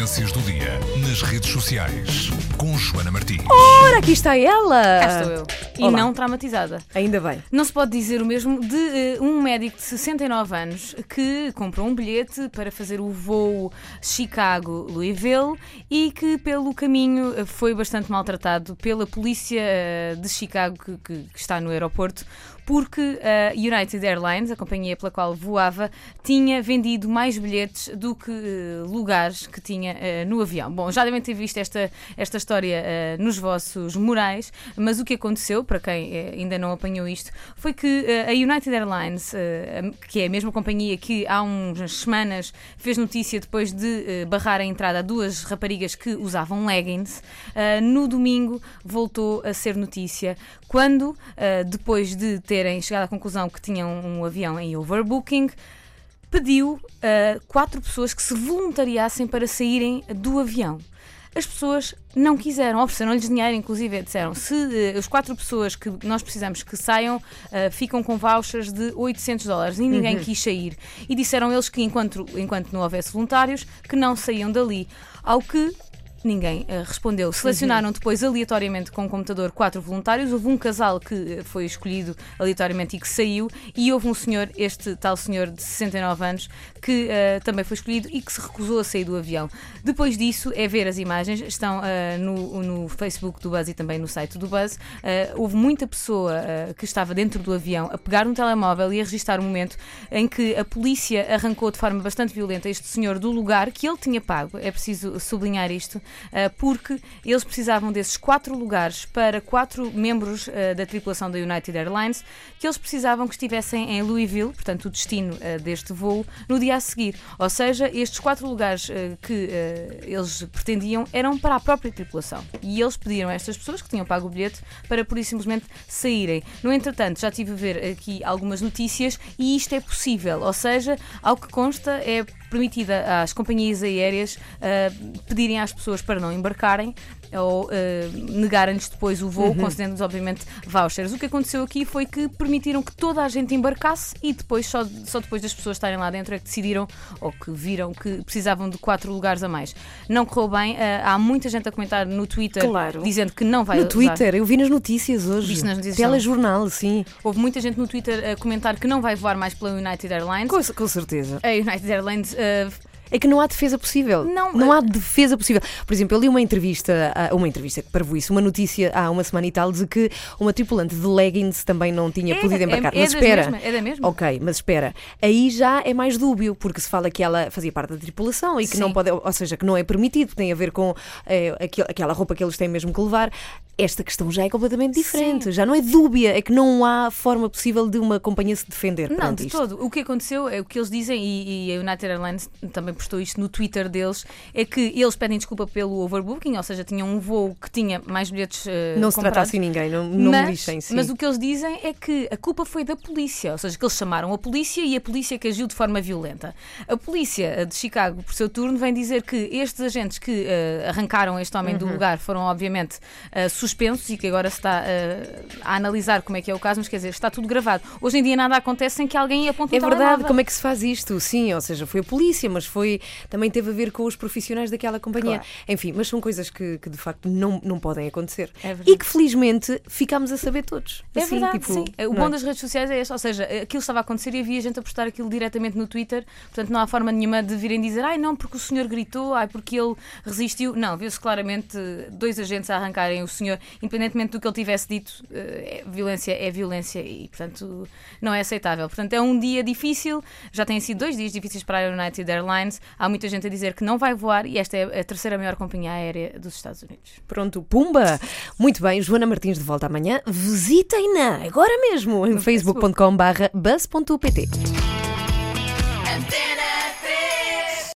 Tendências do dia nas redes sociais com Joana Martins. Ora, aqui está ela! Cá estou eu. E Olá. não traumatizada. Ainda bem. Não se pode dizer o mesmo de eh, um médico de 69 anos que comprou um bilhete para fazer o voo Chicago-Louisville e que, pelo caminho, eh, foi bastante maltratado pela polícia eh, de Chicago que, que- que está no aeroporto. Porque a United Airlines, a companhia pela qual voava, tinha vendido mais bilhetes do que eh, lugares que tinha eh, no avião. Bom, já devem ter visto esta, esta história eh, nos vossos murais, mas o que aconteceu, para quem eh, ainda não apanhou isto, foi que eh, a United Airlines, eh, que é a mesma companhia que há umas semanas fez notícia depois de barrar a entrada a duas raparigas que usavam leggings, no domingo voltou a ser notícia quando, depois de terem chegado à conclusão que tinham um avião em overbooking, pediu a quatro pessoas que se voluntariassem para saírem do avião. As pessoas não quiseram, ofereceram-lhes dinheiro, inclusive disseram se eh, as quatro pessoas que nós precisamos que saiam eh, ficam com vouchers de 800 dólares e ninguém quis sair. E disseram eles que enquanto, enquanto não houvesse voluntários, que não saíam dali. Ao que Ninguém eh, respondeu. Selecionaram depois aleatoriamente com o computador quatro voluntários. Houve um casal que eh, foi escolhido aleatoriamente e que saiu, e houve um senhor, este tal senhor de 69 anos, que eh, também foi escolhido e que se recusou a sair do avião. Depois disso, é ver as imagens, estão eh, no, no Facebook do Buzz e também no site do Buzz. Houve muita pessoa que estava dentro do avião a pegar um telemóvel e a registrar o momento em que a polícia arrancou de forma bastante violenta este senhor do lugar que ele tinha pago. É preciso sublinhar isto, porque eles precisavam desses quatro lugares para quatro membros eh, da tripulação da United Airlines que eles precisavam que estivessem em Louisville, portanto, o destino eh, deste voo, no dia a seguir. Ou seja, estes quatro lugares eh, que eh, eles pretendiam eram para a própria tripulação. E eles pediram a estas pessoas que tinham pago o bilhete para por isso simplesmente saírem. No entretanto, já estive a ver aqui algumas notícias e isto é possível. Ou seja, ao que consta, é permitida às companhias aéreas eh, pedirem às pessoas para não embarcarem ou eh, negarem-lhes depois o voo, concedendo-lhes, obviamente, vouchers. O que aconteceu aqui foi que permitiram que toda a gente embarcasse e depois, só, só depois das pessoas estarem lá dentro, é que decidiram ou que viram que precisavam de quatro lugares a mais. Não correu bem, eh, há muita gente a comentar no Twitter Claro. dizendo que não vai No usar. Twitter, eu vi nas notícias hoje. Viste nas notícias, Telejornal, sim. Houve muita gente no Twitter a comentar que não vai voar mais pela United Airlines. Com, com certeza. A United Airlines eh, É que não há defesa possível. Não, não há defesa possível. Por exemplo, eu li uma entrevista, ah, uma entrevista que parvo isso, uma notícia há uma semana e tal, de que uma tripulante de leggings também não tinha É podido da- embarcar. é- é mas espera. mesma- é da mesma? Ok, mas espera. Aí já é mais dúbio, porque se fala que ela fazia parte da tripulação e que Sim. não pode, ou seja, que não é permitido, tem a ver com aquel- aquela roupa que eles têm mesmo que levar. Esta questão já é completamente diferente. Já não é dúbia, é que não há forma possível de uma companhia se defender. Não, de isto. todo. O que aconteceu é o que eles dizem, e, e a United Airlines também postou isto no Twitter deles, é que eles pedem desculpa pelo overbooking, ou seja, tinham um voo que tinha mais bilhetes. eh, Não se trata comprados. assim ninguém, não, não mas, me lixem. Sim. mas o que eles dizem é que a culpa foi da polícia, ou seja, que eles chamaram a polícia e a polícia que agiu de forma violenta. A polícia de Chicago, por seu turno, vem dizer que estes agentes que eh, arrancaram este homem Uhum. do lugar foram, obviamente, eh, suspensos e que agora se está eh, a analisar como é que é o caso, mas quer dizer, está tudo gravado. Hoje em dia nada acontece sem que alguém aponte É verdade, como é que se faz isto? Sim, ou seja, foi a polícia, mas foi também teve a ver com os profissionais daquela companhia. Claro. Enfim, mas são coisas que, que de facto não, não podem acontecer. É e que felizmente ficámos a saber todos. É Assim, verdade, tipo, sim. O bom é? das redes sociais é este, ou seja, aquilo estava a acontecer e havia gente a postar aquilo diretamente no Twitter, portanto não há forma nenhuma de virem dizer ai não, porque o senhor gritou, ai porque ele resistiu. Não, viu-se claramente dois agentes a arrancarem o senhor, independentemente do que ele tivesse dito, eh, é- violência é violência e, portanto, não é aceitável. Portanto, é um dia difícil, já têm sido dois dias difíceis para a United Airlines, há muita gente a dizer que não vai voar e esta é a terceira maior companhia aérea dos Estados Unidos. Pronto, pumba! Muito bem, Joana Martins de volta amanhã. Visitem-na agora mesmo em facebook.com/buzz.pt.